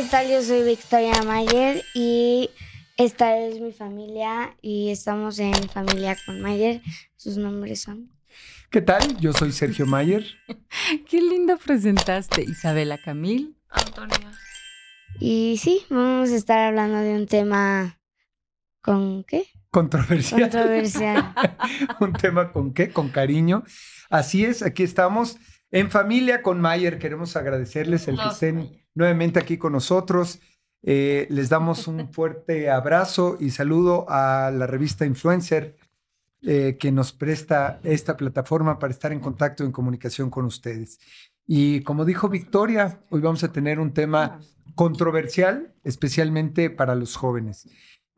¿qué tal? Yo soy Victoria Mayer y esta es mi familia y estamos en familia con Mayer. Sus nombres son. ¿Qué tal? Yo soy Sergio Mayer. Qué lindo presentaste, Isabela Camil. Antonia. Y sí, vamos a estar hablando de un tema con qué? Controversial. Controversial. un tema con qué? Con cariño. Así es, aquí estamos en familia con Mayer. Queremos agradecerles el que estén Mayer. Nuevamente aquí con nosotros. Eh, les damos un fuerte abrazo y saludo a la revista Influencer eh, que nos presta esta plataforma para estar en contacto, en comunicación con ustedes. Y como dijo Victoria, hoy vamos a tener un tema controversial, especialmente para los jóvenes,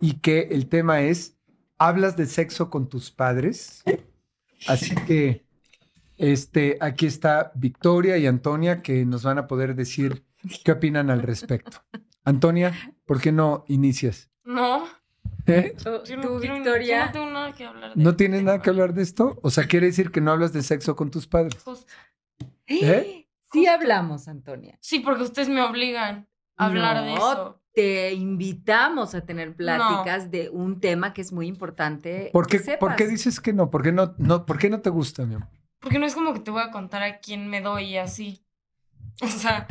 y que el tema es, ¿hablas de sexo con tus padres? Así que este, aquí está Victoria y Antonia que nos van a poder decir qué opinan al respecto. Antonia, ¿por qué no inicias? No, ¿Eh? yo no Tú, quiero- Victoria. yo no tengo nada que hablar de ¿No este tienes tema. nada que hablar de esto? O sea, quiere decir que no hablas de sexo con tus padres. Justo. ¿Eh? Sí hablamos, Antonia. Sí, porque ustedes me obligan a hablar de No, eso. Te invitamos a tener pláticas de un tema que es muy importante. ¿Por qué, que sepas. por qué dices que no? ¿Por qué no, no? ¿Por qué no te gusta, mi amor? Porque no es como que te voy a contar a quién me doy y así. O sea,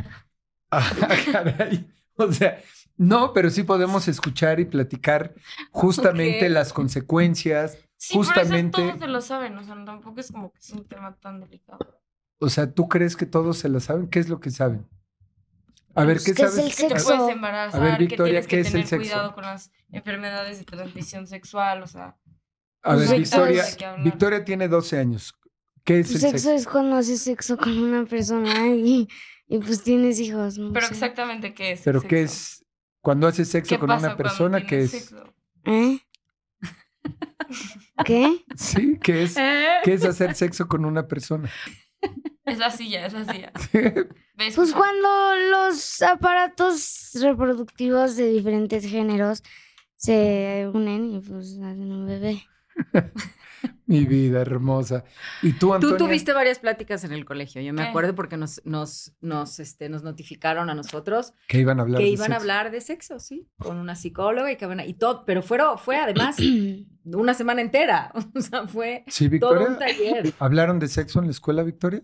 Ah, caray. O sea, no, pero sí podemos escuchar y platicar justamente Ok. las consecuencias. sí, Justamente- pero eso todos se lo saben. O sea, tampoco es como que es un tema tan delicado. O sea, ¿tú crees que todos se lo saben? ¿Qué es lo que saben? A ver, Pues, ¿qué ¿qué es sabes? el Que te sexo? puedes embarazar, A ver, Victoria, que ¿qué tienes es que el tener sexo? cuidado con las enfermedades de transmisión sexual. O sea, A ver, Sexo Victoria, es- Victoria tiene 12 años. ¿Qué es el Sexo sexo? es cuando haces sexo con una persona y, y pues tienes hijos. No pero sé. exactamente qué es. ¿Pero qué es? Cuando haces sexo ¿Qué con una persona, ¿qué tienes es? sexo? ¿Eh? ¿Qué? Sí, ¿qué es? ¿Qué es hacer sexo con una persona? Es la silla, es la silla. ¿Ves? Pues cuando los aparatos reproductivos de diferentes géneros se unen y pues hacen un bebé. Mi vida hermosa. ¿Y tú, Antonia? Tú tuviste varias pláticas en el colegio, yo me ¿Qué? acuerdo porque nos, nos, nos, este, nos notificaron a nosotros Que iban a hablar que de iban a sexo. hablar de sexo, sí, con una psicóloga y que iban a- y todo, pero fueron, fue además una semana entera, o sea, fue Sí, todo Victoria. un taller. ¿Hablaron de sexo en la escuela, Victoria?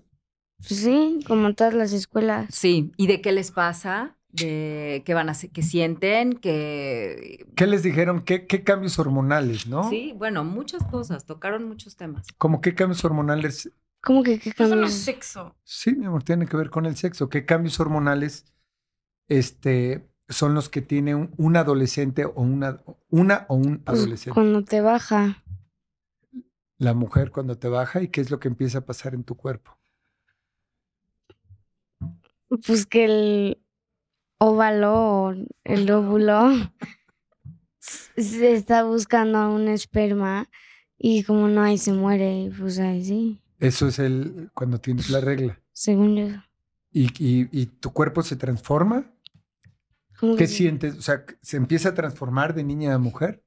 Pues sí, como todas las escuelas. Sí, y de qué les pasa, de qué van a hacer, qué sienten, que ¿Qué les dijeron? ¿Qué, qué cambios hormonales, no? sí, bueno, muchas cosas, tocaron muchos temas. ¿Cómo qué cambios hormonales? ¿Cómo que qué Eso no cambios? es sexo. Sí, mi amor, tiene que ver con el sexo. ¿Qué cambios hormonales este, son los que tiene un, un adolescente o una, una o un Pues, adolescente? cuando te baja. La mujer cuando te baja y qué es lo que empieza a pasar en tu cuerpo. Pues que el óvalo o el óvulo s- se está buscando un esperma y como no hay se muere pues ahí sí, Eso es el cuando tienes la regla. según yo. ¿Y, y, y tu cuerpo se transforma? ¿Cómo ¿Qué que sientes? O sea, ¿se empieza a transformar de niña a mujer?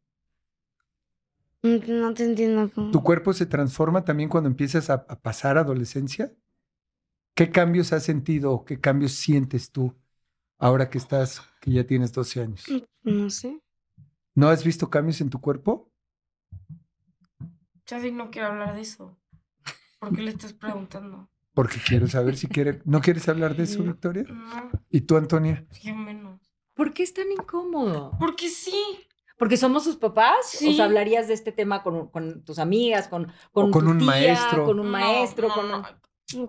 No, no te entiendo cómo. ¿Tu cuerpo se transforma también cuando empiezas a, a pasar adolescencia? ¿Qué cambios has sentido o qué cambios sientes tú ahora que estás, que ya tienes 12 años? No sé. ¿No has visto cambios en tu cuerpo? Ya sí no quiero hablar de eso. ¿Por qué le estás preguntando? Porque quiero saber si quiere. ¿No quieres hablar de eso. Victoria? No, ¿Y tú, Antonia? yo menos. ¿Por qué es tan incómodo? Porque sí. ¿Porque somos sus papás? Sí. ¿O sea, hablarías de este tema con, con tus amigas, con, con, O con tu un tía, maestro. Con un No, maestro, no, con un-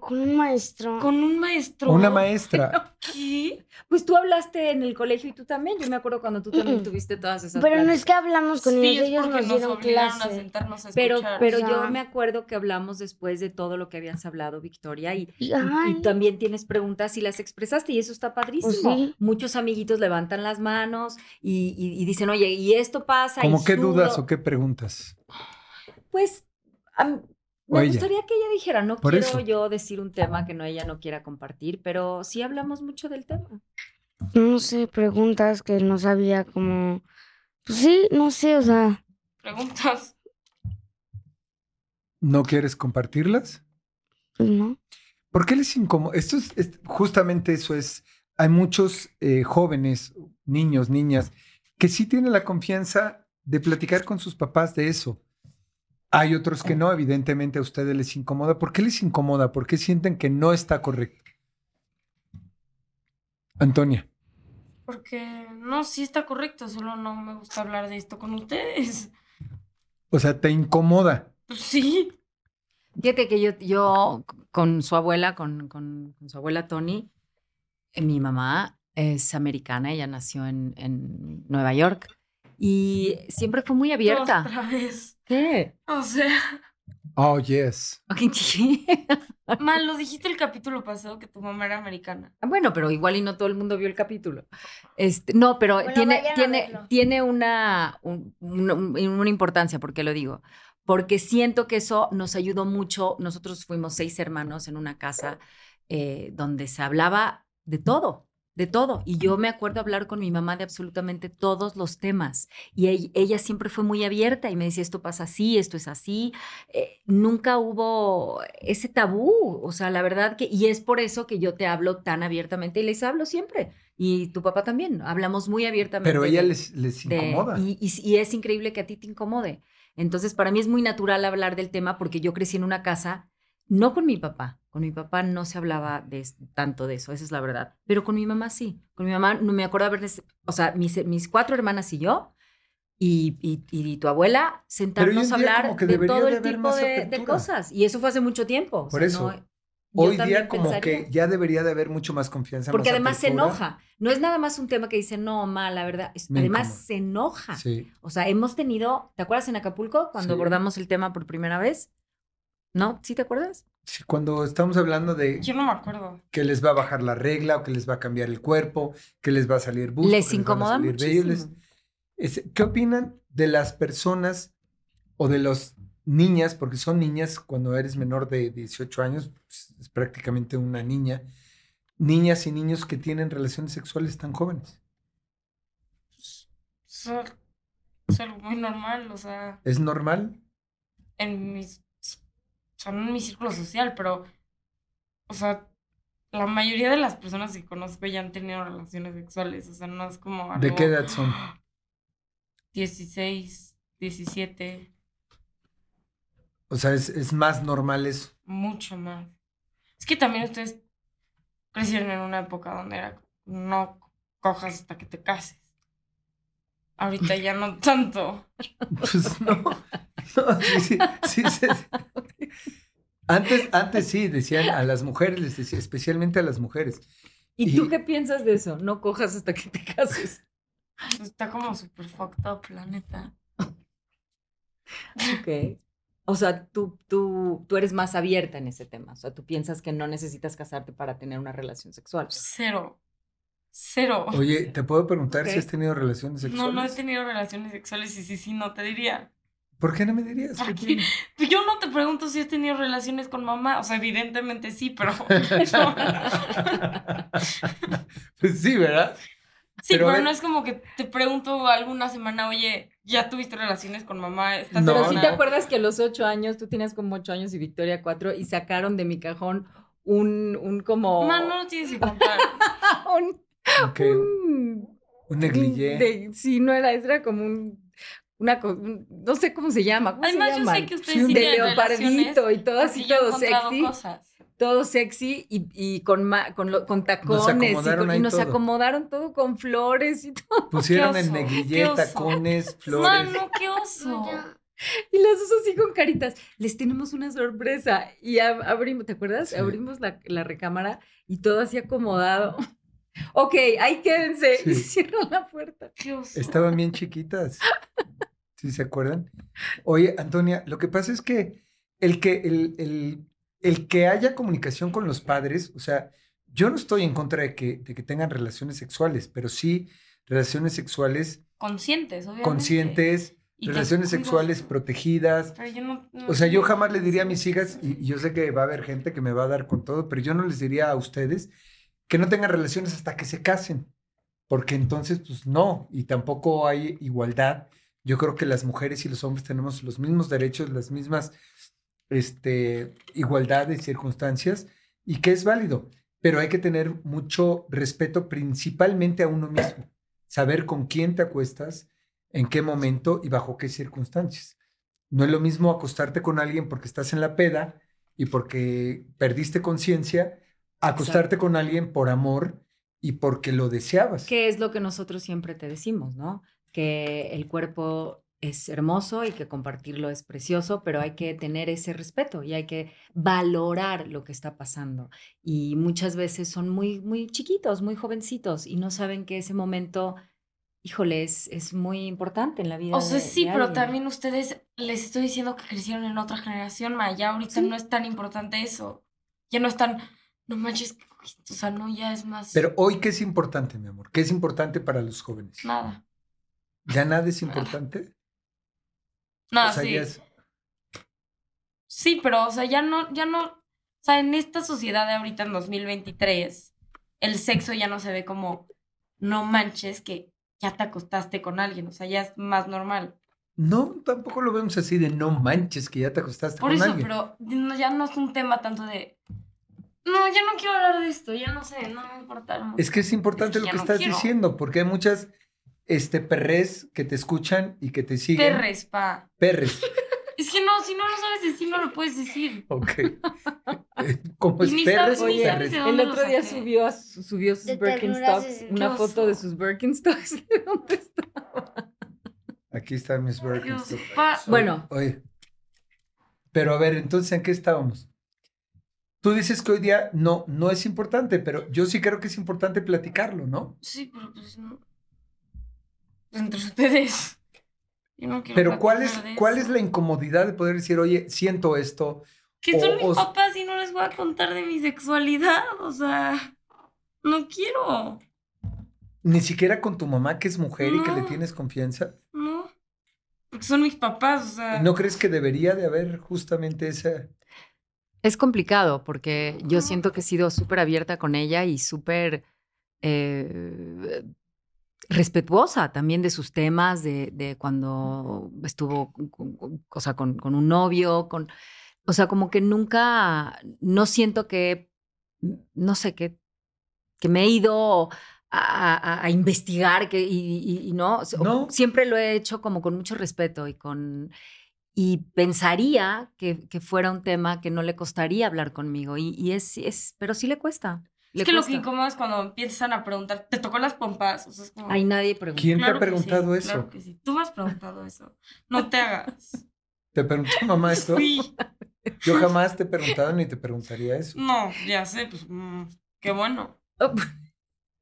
Con un maestro. Con un maestro. Una maestra. ¿Qué? Pues tú hablaste en el colegio y tú también. Yo me acuerdo cuando tú también Mm. tuviste todas esas Pero no es que hablamos con Sí, ellos, es ellos porque nos nos dieron obligaron a clase. sentarnos a Pero, pero O sea- yo me acuerdo que hablamos después de todo lo que habías hablado, Victoria, y, también tienes preguntas y las expresaste y eso está padrísimo. Pues sí. Muchos amiguitos levantan las manos y, y- y dicen, oye, y esto pasa. y ¿Cómo qué dudas sudo". o qué preguntas? Pues me ella. gustaría que ella dijera, no Por quiero eso. yo decir un tema que no ella no quiera compartir, pero sí hablamos mucho del tema. no sé, preguntas que no sabía como... Pues sí, no sé, o sea... Preguntas. ¿No quieres compartirlas? Pues no. ¿Por qué les incomoda? Esto es, es- justamente eso es hay muchos eh, jóvenes, niños, niñas, que sí tienen la confianza de platicar con sus papás de eso. Hay otros que no, evidentemente a ustedes les incomoda. ¿Por qué les incomoda? ¿Por qué sienten que no está correcto? Antonia. Porque no, sí está correcto, solo no me gusta hablar de esto con ustedes. O sea, te incomoda. Pues sí. Fíjate que yo, yo con su abuela, con, con- con su abuela Tony, eh, mi mamá es americana, ella nació en, en Nueva York y siempre fue muy abierta. Otra vez. ¿Qué? O sea, Oh, yes. Ok, sí. mal, lo dijiste el capítulo pasado que tu mamá era americana. Bueno, pero igual y no todo el mundo vio el capítulo. Este, no, pero Bueno, tiene, tiene, tiene una, un- una, una importancia, ¿por qué lo digo? Porque siento que eso nos ayudó mucho. Nosotros fuimos seis hermanos en una casa eh, donde se hablaba de todo, de todo. Y yo me acuerdo hablar con mi mamá de absolutamente todos los temas. Y ella, siempre fue muy abierta y me decía, esto pasa así, esto es así. Eh, nunca hubo ese tabú. O sea, la verdad que, y es por eso que yo te hablo tan abiertamente y les hablo siempre. Y tu papá también, hablamos muy abiertamente. Pero ella de- les, les de- incomoda. y, y- y es increíble que a ti te incomode. Entonces, para mí es muy natural hablar del tema porque yo crecí en una casa, no con mi papá, con mi papá no se hablaba de, tanto de eso, esa es la verdad, pero con mi mamá sí. Con mi mamá no me acuerdo haberles, o sea, mis, mis cuatro hermanas y yo, y, y- y tu abuela, sentarnos a hablar de todo de el haber tipo de, de cosas. Y eso fue hace mucho tiempo. o Por sea, eso. no- Hoy día como pensaría. que ya debería de haber mucho más confianza. Porque más además se enoja. No es nada más un tema que dice, no, mal, la verdad. es- además se enoja. Sí. O sea, hemos tenido, ¿te acuerdas en Acapulco cuando Sí. abordamos el tema por primera vez? ¿No? ¿Sí te acuerdas? Sí, Cuando estamos hablando de Yo no me acuerdo. que les va a bajar la regla o que les va a cambiar el cuerpo, que les va a salir busto, Les que van a incomoda les- es- ¿Qué opinan de las personas o de las niñas, porque son niñas cuando eres menor de 18 años, pues, es prácticamente una niña, niñas y niños que tienen relaciones sexuales tan jóvenes? Es, al- es algo muy normal, o sea, ¿Es normal? en mis. O sea, no en mi círculo social, pero. O sea, la mayoría de las personas que conozco ya han tenido relaciones sexuales, o sea, no es como algo. ¿De qué edad son? 16, 17, O sea, es, es más normal eso. mucho más. Es que también ustedes crecieron en una época donde era no cojas hasta que te cases. Ahorita ya no tanto. Pues no. No, sí, sí, sí. Antes, antes sí, decían a las mujeres, les decía, especialmente a las mujeres. ¿Y, Y- tú qué piensas de eso? No cojas hasta que te cases. Está como súper fucked up, la neta. Ok. O sea, tú, tú, tú eres más abierta en ese tema. O sea, tú piensas que no necesitas casarte para tener una relación sexual. Cero. Cero. Oye, ¿te puedo preguntar si has tenido relaciones sexuales? No, no he tenido relaciones sexuales y sí, sí, no te diría. ¿Por qué no me dirías? ¿Qué ¿Por qué? tiene? Pues Yo no te pregunto si has tenido relaciones con mamá. O sea, evidentemente sí, pero. Pues sí, ¿verdad? Sí, Pero pero, a ver- no es como que te pregunto alguna semana, oye, ¿ya tuviste relaciones con mamá esta No, Pero sí te acuerdas que a los ocho años, tú tienes como ocho años y Victoria cuatro, y sacaron de mi cajón un, un como... Ma, no lo tienes que contar. un, Ok, un- un negligé. de- sí, no era, era como un... Una, no sé cómo se llama. ¿Cómo Además, se yo sé que ustedes Sí, de leopardito y todo así, todo sexy. cosas. todo sexy y, y con, ma- con, lo- con tacones. y, con- y nos todo. acomodaron todo con flores y todo. Pusieron el negligé, tacones, flores. Mano, qué oso. No. Y las dos así con caritas. Les tenemos una sorpresa. Y ab- abrimos, ¿te acuerdas? Sí. Abrimos la, la recámara y todo así acomodado. Ok, ahí quédense. Y Sí. cierran la puerta. Qué oso. Estaban bien chiquitas. ¿Sí se acuerdan? Oye, Antonia, lo que pasa es que el que, el, el- el que haya comunicación con los padres, o sea, yo no estoy en contra de que, de que tengan relaciones sexuales, pero sí relaciones sexuales Conscientes, obviamente. conscientes, relaciones sexuales protegidas. Pero yo no, no O sea, yo jamás le diría a mis hijas, y y yo sé que va a haber gente que me va a dar con todo, pero yo no les diría a ustedes que no tengan relaciones hasta que se casen, porque entonces, pues no, y tampoco hay igualdad. Yo creo que las mujeres y los hombres tenemos los mismos derechos, las mismas este, igualdades, circunstancias, y que es válido. pero hay que tener mucho respeto principalmente a uno mismo. Saber con quién te acuestas, en qué momento y bajo qué circunstancias. No es lo mismo acostarte con alguien porque estás en la peda y porque perdiste conciencia, acostarte con alguien por amor y porque lo deseabas. Que es lo que nosotros siempre te decimos, ¿no? Que el cuerpo es hermoso y que compartirlo es precioso, pero hay que tener ese respeto y hay que valorar lo que está pasando. Y muchas veces son muy, muy chiquitos, muy jovencitos y no saben que ese momento híjole, es, muy importante en la vida. O sea, de- sí, de pero también ustedes, les estoy diciendo que crecieron en otra generación, ma, ya ahorita Sí. no es tan importante eso. Ya no es tan, no manches, o sea, no, ya es más Pero hoy, ¿qué es importante, mi amor? ¿Qué es importante para los jóvenes? nada. ¿Ya nada es importante? Nada, o sea, sí. es- Sí, pero, o sea, ya no, ya no, o sea, en esta sociedad de ahorita en 2023, el sexo ya no se ve como, no manches que ya te acostaste con alguien, o sea, ya es más normal. No, tampoco lo vemos así de no manches que ya te acostaste Por con eso, alguien. pero no- ya no es un tema tanto de, no, ya no quiero hablar de esto, ya no sé, no me importa. Es que es importante Es lo que no estás quiero. diciendo, porque hay muchas este, perres que te escuchan y que te siguen. Perres, pa. Perres. Es que no, si no lo sabes decir, no lo puedes decir. Ok. Eh, ¿Cómo Y es perres o perres? El otro día subió, a su- subió sus De Birkenstocks, una foto de sus Birkenstocks. ¿De dónde está? Aquí están mis Birkenstocks. pa. Bueno. Oye. Pero a ver, entonces, ¿en qué estábamos? Tú dices que hoy día no, no es importante, pero yo sí creo que es importante platicarlo, ¿no? Sí, pero pues no. Entre ustedes. Yo no quiero Pero ¿cuál es, cuál es la incomodidad de poder decir, oye, siento esto? Que son o- mis o- papás y no les voy a contar de mi sexualidad. O sea, no quiero. Ni siquiera con tu mamá, que es mujer y que le tienes confianza. No. Porque son mis papás, o sea. ¿No crees que debería de haber justamente esa... Es complicado porque yo siento que he sido súper abierta con ella y súper eh, respetuosa también de sus temas, de, de cuando estuvo con, o sea, con, con un novio, con, o sea, como que nunca, no siento que, no sé, que, que me he ido a, a- a investigar que, y, y- y no, No. siempre lo he hecho como con mucho respeto y con... Y pensaría que, que fuera un tema que no le costaría hablar conmigo. Y, y es, es, pero sí le cuesta. Es que lo que cuesta. incomoda es cuando empiezan a preguntar, ¿te tocó las pompas? O sea, es como. Ay, nadie pregunta. ¿Quién te ha que preguntado sí, eso? Claro que sí. Tú me has preguntado eso. No te hagas. ¿Te preguntó mamá esto? Sí. Yo jamás te he preguntado ni te preguntaría eso. No, ya sé, pues. mm, qué bueno.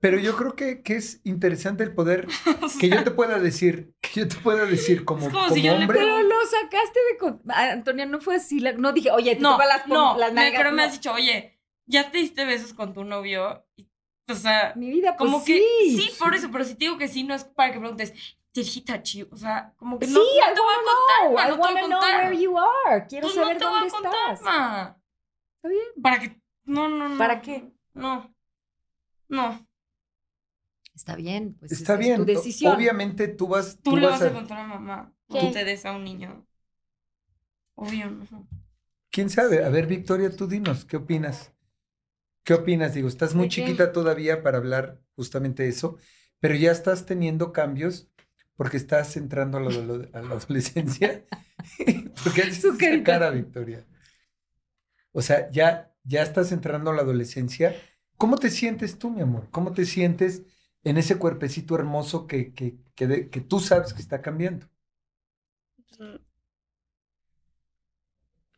Pero yo creo que, que es interesante el poder O que yo te pueda decir, que yo te pueda decir como, Es como como si yo le hombre. Pero lo sacaste de... con- Antonia, no fue así. la- No dije, oye, te No, las, no, las nalgas. pero me no. has dicho, oye, ya te diste besos con tu novio. Y, o sea, Mi vida, pues como que. sí. Sí, por eso, pero si te digo que sí, no es para que preguntes, ¿te Hitachi? O sea, como que Sí, no, te voy a contar, ma, no te voy a know contar. where you are. Quiero Pues saber no te voy dónde a contar, estás. ma. Está bien. Para que. No, no, no. ¿Para qué? No. No. Está bien, pues Está es, es bien. tu decisión. Obviamente tú vas, Tú, tú le vas vas a a. contar a mamá ¿Qué? cuando te des a un niño. Obvio, no. ¿Quién sabe? A ver, Victoria, tú dinos, ¿qué opinas? ¿Qué opinas? Digo, estás muy chiquita todavía para hablar justamente de eso, pero ya estás teniendo cambios porque estás entrando a la, ado- a la adolescencia. ¿Por qué haces Su esa cara, Victoria? O sea, ya, ya estás entrando a la adolescencia. ¿Cómo te sientes tú, mi amor? ¿Cómo te sientes en ese cuerpecito hermoso que, que, que, de- que tú sabes que está cambiando? Pues,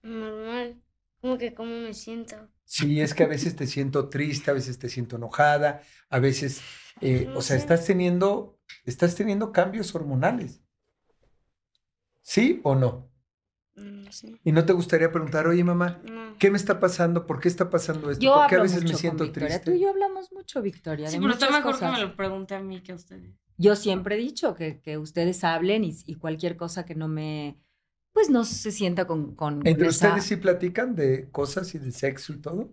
Normal. Como que cómo me siento. Sí, es que a veces te siento triste, a veces te siento enojada, a veces, eh, No o sea, sé. estás teniendo, estás teniendo cambios hormonales. ¿Sí o no? No sé. Y no te gustaría preguntar, oye, mamá, No. ¿qué me está pasando? ¿Por qué está pasando esto? Yo ¿Por qué a veces me mucho con siento Victoria. Tú triste? y yo hablamos mucho, Victoria. Sí, de pero está mejor que me lo pregunte a mí que a ustedes. Yo siempre he dicho que, que ustedes hablen y, y cualquier cosa que no me, pues no se sienta con, con ¿Entre esa- ustedes sí platican de cosas y de sexo y todo?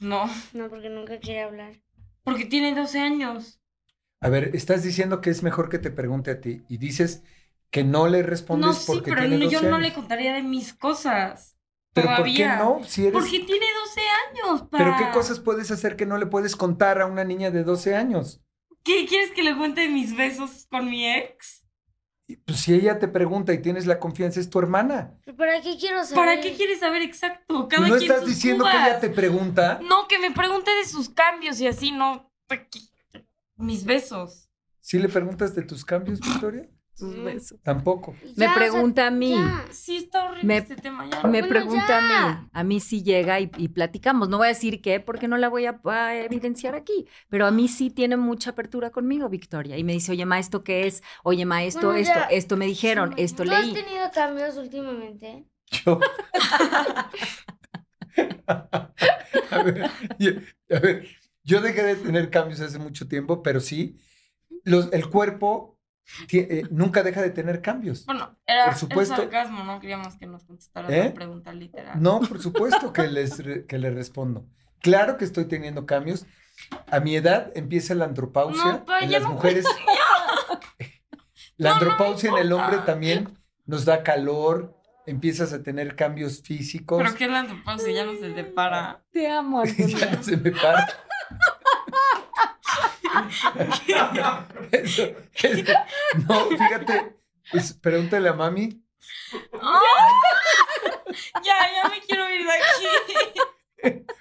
No, No, porque nunca quiere hablar. porque tiene 12 años. A ver, estás diciendo que es mejor que te pregunte a ti y dices que no le respondes No, sí, porque pero tiene no- yo 12 no le contaría de mis cosas. ¿Pero por qué Todavía. no? Si eres... Porque tiene 12 años, pa. ¿Pero qué cosas puedes hacer que no le puedes contar a una niña de 12 años? ¿Qué quieres que le cuente mis besos con mi ex? Y, Pues si ella te pregunta y tienes la confianza, es tu hermana. ¿Para qué quiero saber? ¿Para qué quieres saber exacto? Cada ¿No quien estás sus diciendo que ella te pregunta? No, que me pregunte de sus cambios y así, no. Mis besos. ¿Sí le preguntas de tus cambios, Victoria? Sus Mm. besos. Tampoco. Me Ya, o sea, a mí. ya. Sí, está horrible Me- este tema ya. Me Bueno, pregunta ya. a mí. A mí sí llega y, y platicamos. No voy a decir qué porque no la voy a, a evidenciar aquí. Pero a mí sí tiene mucha apertura conmigo, Victoria. Y me dice, oye, ma, ¿esto qué es? Oye, ma, esto, Bueno, esto, esto me dijeron, esto ¿Tú has leí. tenido cambios últimamente? Yo. a, ver, yo, a ver, yo dejé de tener cambios hace mucho tiempo, pero sí, los, el cuerpo eh, nunca deja de tener cambios. Bueno, era, Por supuesto. era sarcasmo, no queríamos que nos contestara ¿Eh? la pregunta literal. No, por supuesto que les, que les respondo. Claro que estoy teniendo cambios. A mi edad empieza la andropausia No, en las no mujeres. La No, no andropausia en el hombre también nos da calor, empiezas a tener cambios físicos. Pero qué es la andropausia, ya no se te para. Te amo, ya se me para. Eso- eso- no, fíjate, pues, pregúntale a mami. Ya, ya me quiero ir de aquí.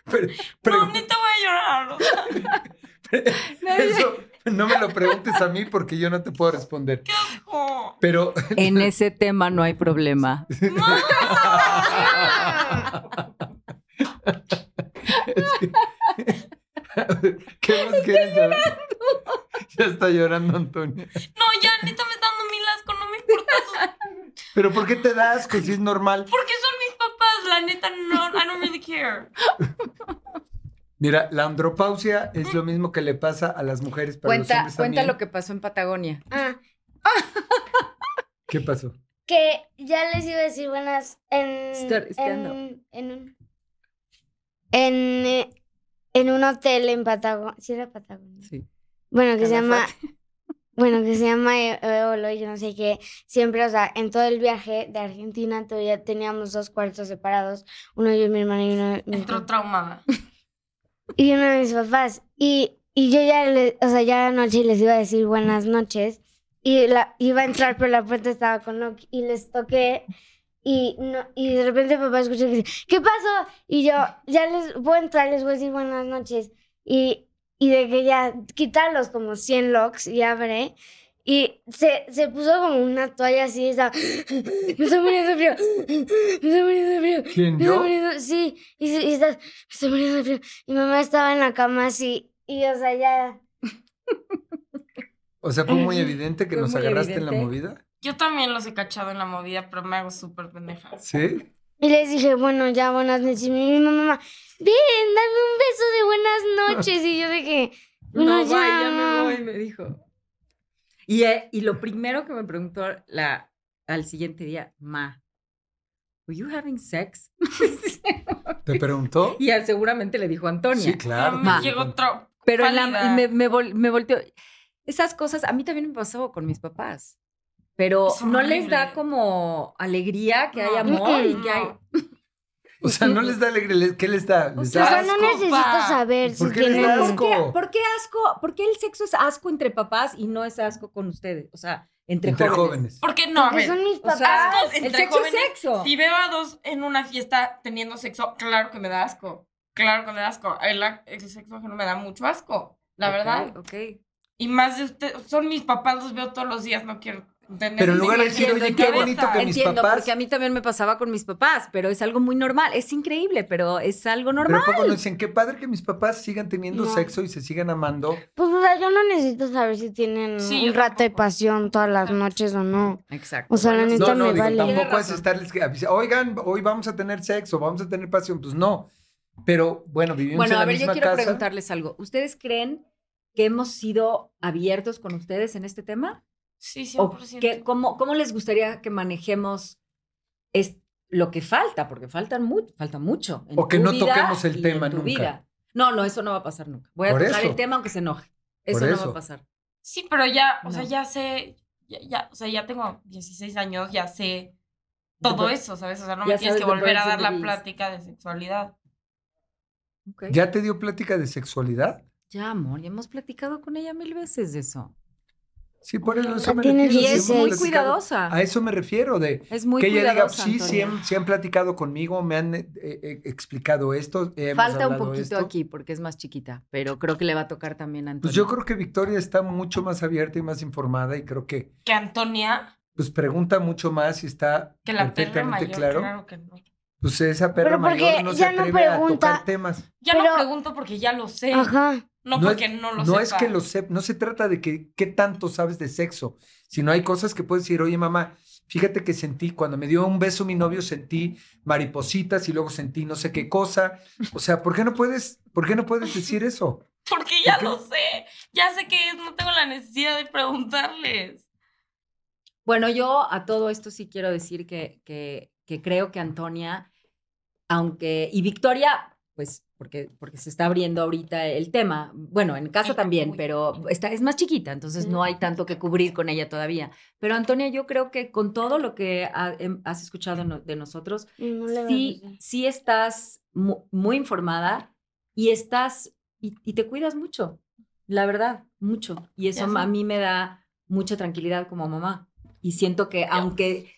Pero, No, pero- neta voy a llorar. eso no me lo preguntes a mí porque yo no te puedo responder. oh. Pero En ese tema no hay problema. Es que- A ver, ¿Qué más quieres saber? Ya está llorando Antonia. No, ya, neta me está dando mil asco, no me importa. Pero ¿por qué te das? Que si es normal. Porque son mis papás, la neta, no, I don't really care. Mira, la andropausia es lo mismo que le pasa a las mujeres, pero a los Cuenta, hombres cuenta también. lo que pasó en Patagonia. Ah, ¿Qué pasó? que ya les iba a decir buenas en en, en un en, eh, en un hotel en Patagonia, sí era Patagonia. Sí. Bueno, que se llama bueno, que se llama E- Eolo y yo no sé qué, siempre, o sea, en todo el viaje de Argentina todavía teníamos dos cuartos separados, uno yo y mi hermana y uno mi Entró traumada. y uno de mis papás. Y, y yo ya, le, o sea, ya anoche les iba a decir buenas noches. Y la, iba a entrar, pero la puerta estaba con lock. Y les toqué. Y, no, y de repente papá escuchó que dice, ¿qué pasó? Y yo, ya les voy a entrar, les voy a decir buenas noches. Y, y de que ya quita los como 100 locks y abre. Y se, se puso como una toalla así, estaba, me está muriendo de frío, me está muriendo de frío. ¿Quién, Me yo? muriendo- sí, y, se- y está, me está muriendo de frío. Mi mamá estaba en la cama así, y o sea, ya. O sea, fue muy evidente que Fue nos agarraste en la movida. Yo también los he cachado en la movida, pero me hago súper pendeja. ¿Sí? Y les dije, bueno, ya buenas noches. Y mi mamá, ven, dame un beso de buenas noches. Y yo dije, bueno, no, ya. bye, ya no". me voy, me dijo. Y, eh, y lo primero que me preguntó la, al siguiente día, Ma, ¿Were you having sex? ¿Te preguntó? y él seguramente le dijo Antonia. Sí, claro. me Ma. llegó tra- Pero en la- pálida. me, me, vol- me volteó. Esas cosas a mí también me pasó con mis papás. Pero Es no les da como alegría que hay No. amor y que hay. O sea, no les da alegría. ¿les- ¿Qué les da? O ¿Les O sea, asco? no necesito pa. saber si ¿Por qué tienen. ¿Por asco? qué, por qué asco? ¿Por qué el sexo es asco entre papás y no es asco con ustedes? O sea, entre, Entre jóvenes. jóvenes. Porque no, Porque son mis O papás. sea, Asco el entre sexo jóvenes. es sexo. Si veo a dos en una fiesta teniendo sexo, claro que me da asco. Claro que me da asco. El, sexo ajeno me da mucho asco, la verdad. Ok. Y más de usted, son mis papás, los veo todos los días, no quiero. Pero en lugar de decir, oye, qué cabeza. bonito que mis Entiendo, papás. porque a mí también me pasaba con mis papás, pero es algo muy normal. Es increíble, pero es algo Pero normal. ¿a poco no dicen, qué padre que mis papás sigan teniendo No. sexo y se sigan amando. Pues, o sea, yo no necesito saber si tienen Sí, un rato de pasión todas las noches o no. Exacto. O sea, la Bueno, neta No, no, me digo, vale. tampoco es estarles que oigan, hoy vamos a tener sexo, vamos a tener pasión. Pues no. Pero bueno, vivimos Bueno, en la a ver, yo misma quiero casa. preguntarles algo. ¿Ustedes creen que hemos sido abiertos con ustedes en este tema? Sí, ¿O 100%. que, cómo, cómo les gustaría que manejemos es, lo que falta? Porque faltan mu- falta mucho. en O que tu no vida toquemos el y tema en tu nunca. vida. No, no, eso no va a pasar nunca. Voy a Por tocar eso. el tema aunque se enoje. Eso Por no va a pasar. Sí, pero ya, o sea, ya sé, ya, ya, o sea, ya tengo 16 años, ya sé todo eso, ¿sabes? O sea, no Ya me tienes que volver a dar la plática de sexualidad. ¿Ya te dio plática de sexualidad? Ya, amor, ya hemos platicado con ella mil veces de eso. Sí, por eso, eso me refiero. Y es muy platicado. cuidadosa. A eso me refiero, de Es muy que ella diga, cuidadosa, sí, sí han, sí han platicado conmigo, me han eh, eh, explicado esto. hemos Falta un poquito esto. aquí porque es más chiquita, pero creo que le va a tocar también a Antonia. Pues yo creo que Victoria está mucho más abierta y más informada y creo que Que Antonia, pues pregunta mucho más y está que la perra perfectamente mayor, claro. claro. que no. Pues esa perra Pero porque mayor no se ya no atreve a pregunta. tocar temas. Ya Pero- no pregunto porque ya lo sé. Ajá. No, No es- porque no lo no sepa. es que lo sepa, no se trata de que qué tanto sabes de sexo, sino hay cosas que puedes decir, oye mamá, fíjate que sentí, cuando me dio un beso mi novio sentí maripositas y luego sentí no sé qué cosa. O sea, ¿por qué no puedes, por qué no puedes decir eso? Porque ya ¿Por lo sé. Ya sé que es, no tengo la necesidad de preguntarles. Bueno, yo a todo esto sí quiero decir que, que, que creo que Antonia, aunque, y Victoria, pues porque, porque se está abriendo ahorita el tema, bueno, en casa también, pero está, es más chiquita, entonces no hay tanto que cubrir con ella todavía. Pero Antonia, yo creo que con todo lo que ha- em- has escuchado no- de nosotros, No sí, sí estás mu- muy informada y estás, y, y te cuidas mucho, la verdad, mucho. Y eso a mí me da mucha tranquilidad como mamá. Y siento que aunque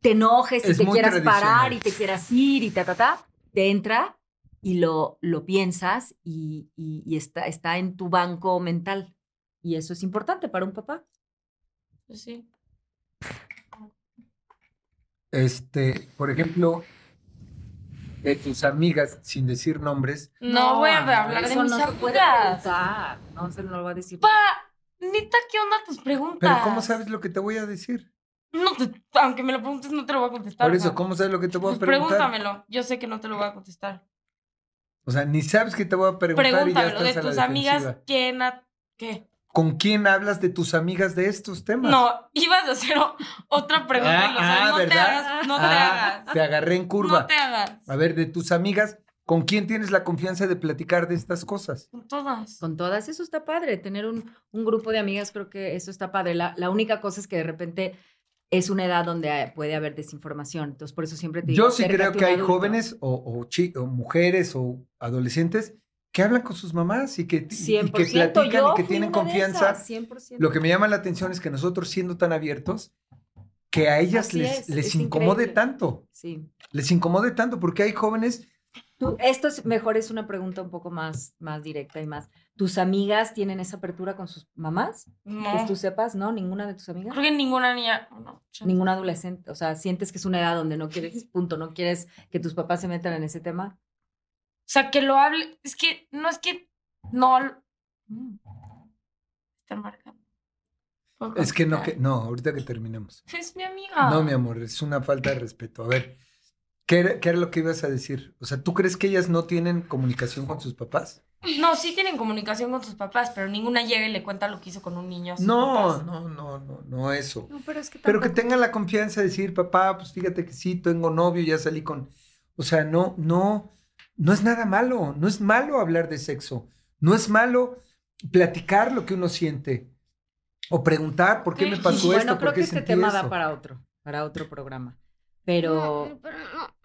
te enojes y Es te muy quieras parar y te quieras ir y ta, ta, ta, te entra y lo, lo piensas y, y- y está, está en tu banco mental. Y eso es importante para un papá. Pues sí. Este, por ejemplo, de tus amigas, sin decir nombres, No, voy a hablar de eso mis no se puede amigas. preguntar. No se lo va a decir. Pa, neta, ¿qué onda tus preguntas? pero ¿cómo sabes lo que te voy a decir? No te- aunque me lo preguntes, no te lo voy a contestar. Por eso, ¿cómo sabes lo que te voy a pues preguntar? pregúntamelo. Yo sé que no te lo voy a contestar. O sea, ni sabes que te voy a preguntar y ya estás de a la tus amigas. ¿Quién? ha- ¿Qué? ¿Con quién hablas de tus amigas de estos temas? No, ibas a hacer o- otra pregunta Ah, sabes. ah, no te ¿verdad? hagas, no te Ah, hagas. Te agarré en curva. No te hagas. A ver, de tus amigas, ¿con quién tienes la confianza de platicar de estas cosas? Con todas. Con todas, eso está padre. Tener un, un grupo de amigas, creo que eso está padre. La, la única cosa es que de repente es una edad donde hay- puede haber desinformación. Entonces, por eso siempre te digo. Yo sí creo que hay adulto. jóvenes o, o chi- o mujeres o adolescentes que hablan con sus mamás y que, y que 100%. platican yo y que tienen confianza. esas, 100%. Lo que me llama la atención es que nosotros siendo tan abiertos, que a ellas Así les, es, les es incomode increíble. tanto, Sí. les incomode tanto, porque hay jóvenes, Tú- esto es mejor, es una pregunta un poco más, más directa y más. ¿Tus amigas tienen esa apertura con sus mamás? No. Que tú sepas, ¿no? ¿Ninguna de tus amigas? Creo que ninguna niña. no. Ningún adolescente. O sea, sientes que es una edad donde no quieres, punto, no quieres que tus papás se metan en ese tema. O sea, que lo hable. Es que no es que. No. Mm. Están marcando. ¿Puedo es que no, que no, ahorita que terminemos. Es mi amiga. No, mi amor, es una falta de respeto. A ver, ¿qué era, qué era lo que ibas a decir? O sea, ¿tú crees que ellas no tienen comunicación con sus papás? No, sí tienen comunicación con sus papás, pero ninguna llega y le cuenta lo que hizo con un niño. a sus No, papás. no, no, no, no eso. No, pero es que Pero que tengan la confianza de decir, papá, pues fíjate que sí, tengo novio, ya salí con... O sea, no, no, no es nada malo, no es malo hablar de sexo, no es malo platicar lo que uno siente o preguntar por qué me pasó bueno, esto, creo por que este tema eso. da para otro, para otro programa. Pero No, pero no.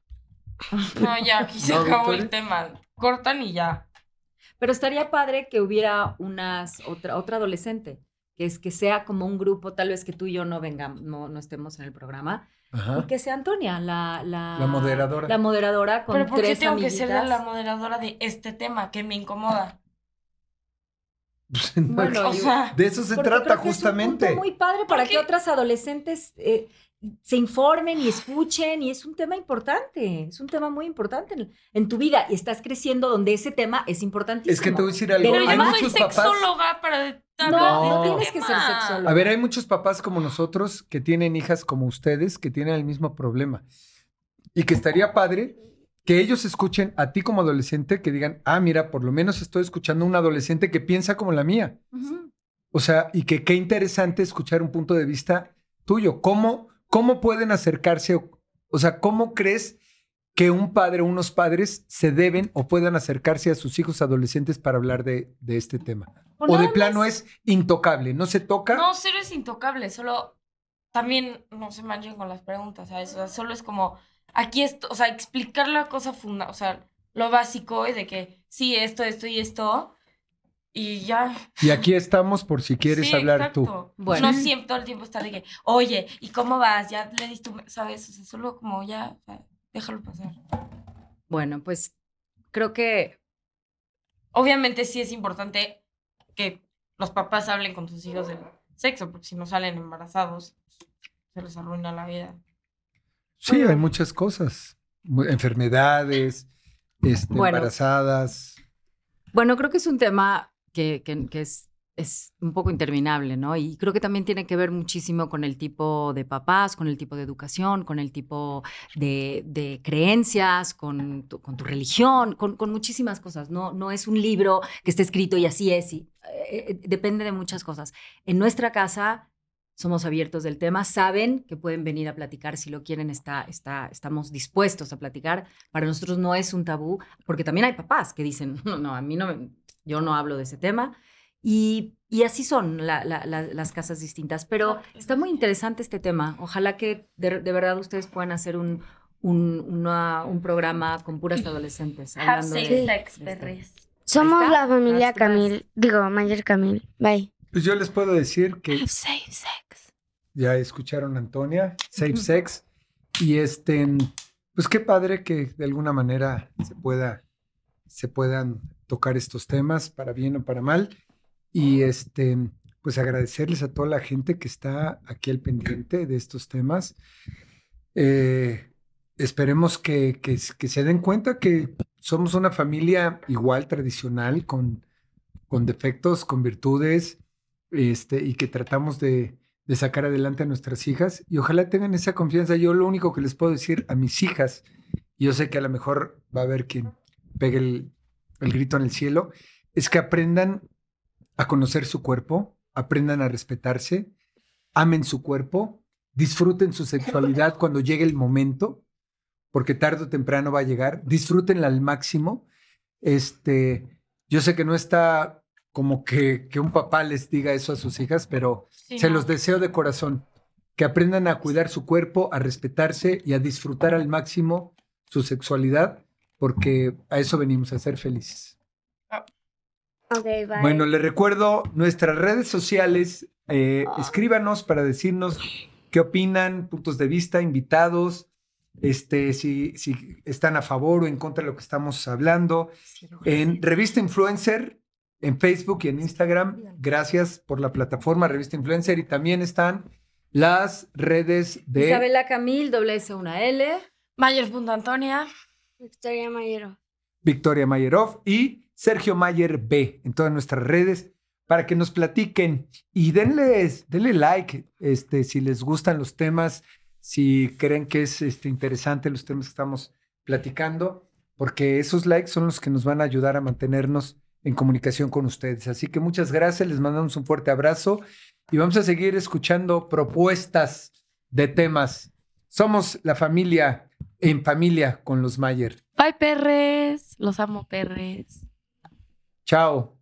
No, ya, aquí se No, acabó Victoria. el tema. Cortan y ya. Pero estaría padre que hubiera unas, otra, otra adolescente, que es que sea como un grupo, tal vez que tú y yo no vengamos, no, no estemos en el programa, Ajá. y que sea Antonia, la, la, La moderadora. La moderadora con Pero ¿por qué tres tengo que ser la amiguitas. moderadora de este tema que me incomoda? Bueno, O sea, de eso se trata justamente. Es un punto muy padre para que otras adolescentes eh, se informen y escuchen, y es un tema importante, es un tema muy importante en, en tu vida, y estás creciendo donde ese tema es importantísimo. Es que te voy a decir algo. Pero pero hay yo no soy muchos papás. sexóloga para No, no, este tienes que ser sexóloga. A ver, hay muchos papás como nosotros que tienen hijas como ustedes que tienen el mismo problema. Y que estaría padre que ellos escuchen a ti como adolescente, que digan, ah, mira, por lo menos estoy escuchando a un adolescente que piensa como la mía. Ujú. O sea, y que qué interesante escuchar un punto de vista tuyo. ¿Cómo, cómo pueden acercarse? O, sea, ¿cómo crees que un padre o unos padres se deben o puedan acercarse a sus hijos adolescentes para hablar de, de este tema? O O de plano más- es intocable, no se toca. No, cero es intocable, solo también no se manchen con las preguntas, ¿sabes? O sea, solo es como, aquí esto, o sea, explicar la cosa funda, o sea, lo básico es de que sí, esto, esto y esto, y ya. Y aquí estamos por si quieres Sí, hablar tú. exacto. Bueno. No siempre todo el tiempo estar de que, oye, ¿y cómo vas? Ya le diste, un- ¿sabes? O sea, solo como ya, o sea, déjalo pasar. Bueno, pues creo que Obviamente sí es importante que los papás hablen con sus hijos del sexo, porque si no salen embarazados, se les arruina la vida. Sí, hay muchas cosas. Enfermedades, este, Bueno. embarazadas. Bueno, creo que es un tema que, es, es un poco interminable, ¿no? Y creo que también tiene que ver muchísimo con el tipo de papás, con el tipo de educación, con el tipo de, creencias, con tu, religión, con, muchísimas cosas. No, no es un libro que esté escrito y así es. y, eh, eh, depende de muchas cosas. En nuestra casa somos abiertos del tema, saben que pueden venir a platicar si lo quieren, está, estamos dispuestos a platicar. Para nosotros no es un tabú, porque también hay papás que dicen, no, no, a mí no, me- yo no hablo de ese tema. Y, y así son la- la- la- las casas distintas. Pero está muy interesante este tema. Ojalá que de, de verdad ustedes puedan hacer un, un, una- un programa con puras adolescentes. Have de- sex, de perres. Somos está. la familia Las. Camil. Digo, Mayer Camil. Bye. Pues yo les puedo decir que Have safe sex. ya escucharon a Antonia, Safe Sex. Y este, pues qué padre que de alguna manera se pueda, se puedan tocar estos temas para bien o para mal. Y este, pues agradecerles a toda la gente que está aquí al pendiente de estos temas. Eh, esperemos que, que- se den cuenta que somos una familia igual tradicional, con, con defectos, con virtudes, este, y que tratamos de, de sacar adelante a nuestras hijas. Y ojalá tengan esa confianza. Yo lo único que les puedo decir a mis hijas, yo sé que a lo mejor va a haber quien pegue el, el grito en el cielo, es que aprendan a conocer su cuerpo, aprendan a respetarse, amen su cuerpo, disfruten su sexualidad cuando llegue el momento, porque tarde o temprano va a llegar, disfrútenla al máximo. Este, yo sé que no está como que, que un papá les diga eso a sus hijas, pero Sí, se no. los deseo de corazón, que aprendan a cuidar su cuerpo, a respetarse y a disfrutar al máximo su sexualidad, porque a eso venimos a ser felices. Bye. Bueno, les recuerdo nuestras redes sociales. eh, escríbanos para decirnos qué opinan, puntos de vista, invitados, este, si, si están a favor o en contra de lo que estamos hablando. En Revista Influencer, en Facebook y en Instagram. Gracias por la plataforma Revista Influencer. Y también están las redes de... Isabela Camil, doble S, una L. Mayer.Antonia. Victoria Mayero. Victoria Mayerov y Sergio Mayer B en todas nuestras redes para que nos platiquen y denles, denle like este, si les gustan los temas, si creen que es este, interesante los temas que estamos platicando, porque esos likes son los que nos van a ayudar a mantenernos en comunicación con ustedes. Así que muchas gracias, les mandamos un fuerte abrazo y vamos a seguir escuchando propuestas de temas. Somos la familia en familia con los Mayer. Bye, perres. Los amo, perres. Chao.